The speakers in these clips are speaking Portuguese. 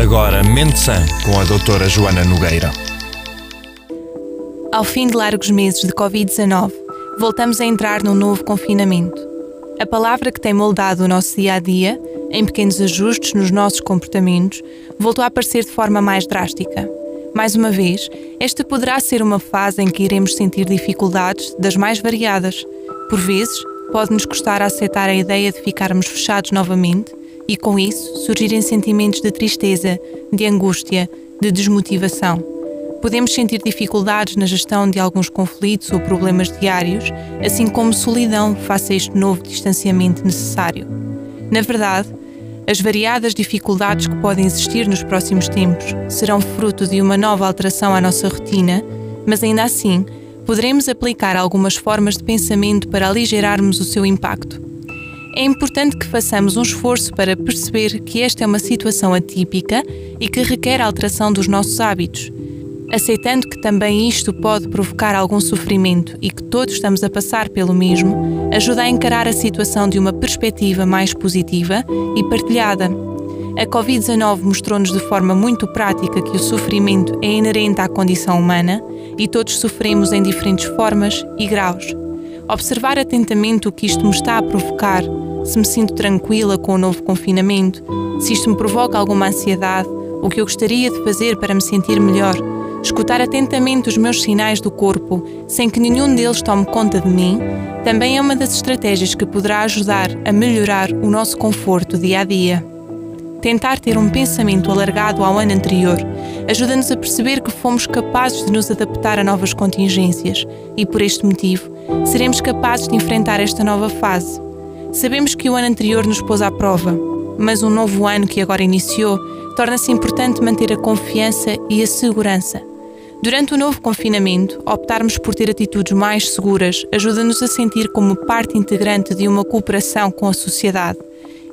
Agora, Mente Sã, com a doutora Joana Nogueira. Ao fim de largos meses de Covid-19, voltamos a entrar num novo confinamento. A palavra que tem moldado o nosso dia a dia, em pequenos ajustes nos nossos comportamentos, voltou a aparecer de forma mais drástica. Mais uma vez, esta poderá ser uma fase em que iremos sentir dificuldades das mais variadas. Por vezes, pode-nos custar aceitar a ideia de ficarmos fechados novamente e, com isso, surgirem sentimentos de tristeza, de angústia, de desmotivação. Podemos sentir dificuldades na gestão de alguns conflitos ou problemas diários, assim como solidão face a este novo distanciamento necessário. Na verdade, as variadas dificuldades que podem existir nos próximos tempos serão fruto de uma nova alteração à nossa rotina, mas ainda assim, poderemos aplicar algumas formas de pensamento para aligerarmos o seu impacto. É importante que façamos um esforço para perceber que esta é uma situação atípica e que requer alteração dos nossos hábitos. Aceitando que também isto pode provocar algum sofrimento e que todos estamos a passar pelo mesmo, ajuda a encarar a situação de uma perspectiva mais positiva e partilhada. A Covid-19 mostrou-nos de forma muito prática que o sofrimento é inerente à condição humana e todos sofremos em diferentes formas e graus. Observar atentamente o que isto me está a provocar, se me sinto tranquila com o novo confinamento, se isto me provoca alguma ansiedade, o que eu gostaria de fazer para me sentir melhor, escutar atentamente os meus sinais do corpo, sem que nenhum deles tome conta de mim, também é uma das estratégias que poderá ajudar a melhorar o nosso conforto dia a dia. Tentar ter um pensamento alargado ao ano anterior ajuda-nos a perceber que fomos capazes de nos adaptar a novas contingências e, por este motivo, seremos capazes de enfrentar esta nova fase. Sabemos que o ano anterior nos pôs à prova, mas um novo ano que agora iniciou torna-se importante manter a confiança e a segurança. Durante o novo confinamento, optarmos por ter atitudes mais seguras ajuda-nos a sentir como parte integrante de uma cooperação com a sociedade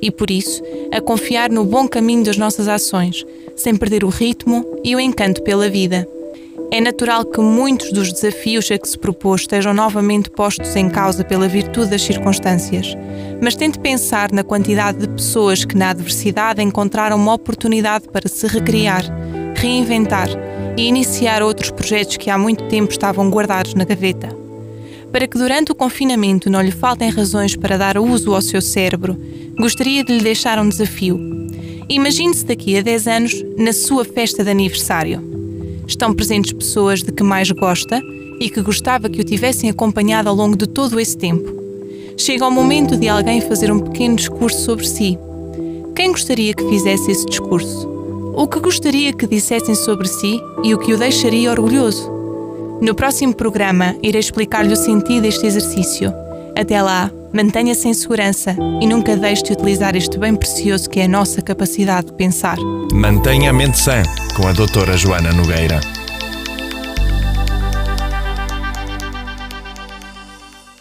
e, por isso, a confiar no bom caminho das nossas ações, sem perder o ritmo e o encanto pela vida. É natural que muitos dos desafios a que se propôs estejam novamente postos em causa pela virtude das circunstâncias, mas tente pensar na quantidade de pessoas que, na adversidade, encontraram uma oportunidade para se recriar, reinventar e iniciar outros projetos que há muito tempo estavam guardados na gaveta. Para que durante o confinamento não lhe faltem razões para dar uso ao seu cérebro, gostaria de lhe deixar um desafio. Imagine-se daqui a 10 anos na sua festa de aniversário. Estão presentes pessoas de que mais gosta e que gostava que o tivessem acompanhado ao longo de todo esse tempo. Chega o momento de alguém fazer um pequeno discurso sobre si. Quem gostaria que fizesse esse discurso? O que gostaria que dissessem sobre si e o que o deixaria orgulhoso? No próximo programa, irei explicar-lhe o sentido deste exercício. Até lá, mantenha-se em segurança e nunca deixe de utilizar este bem precioso que é a nossa capacidade de pensar. Mantenha a mente sã com a doutora Joana Nogueira.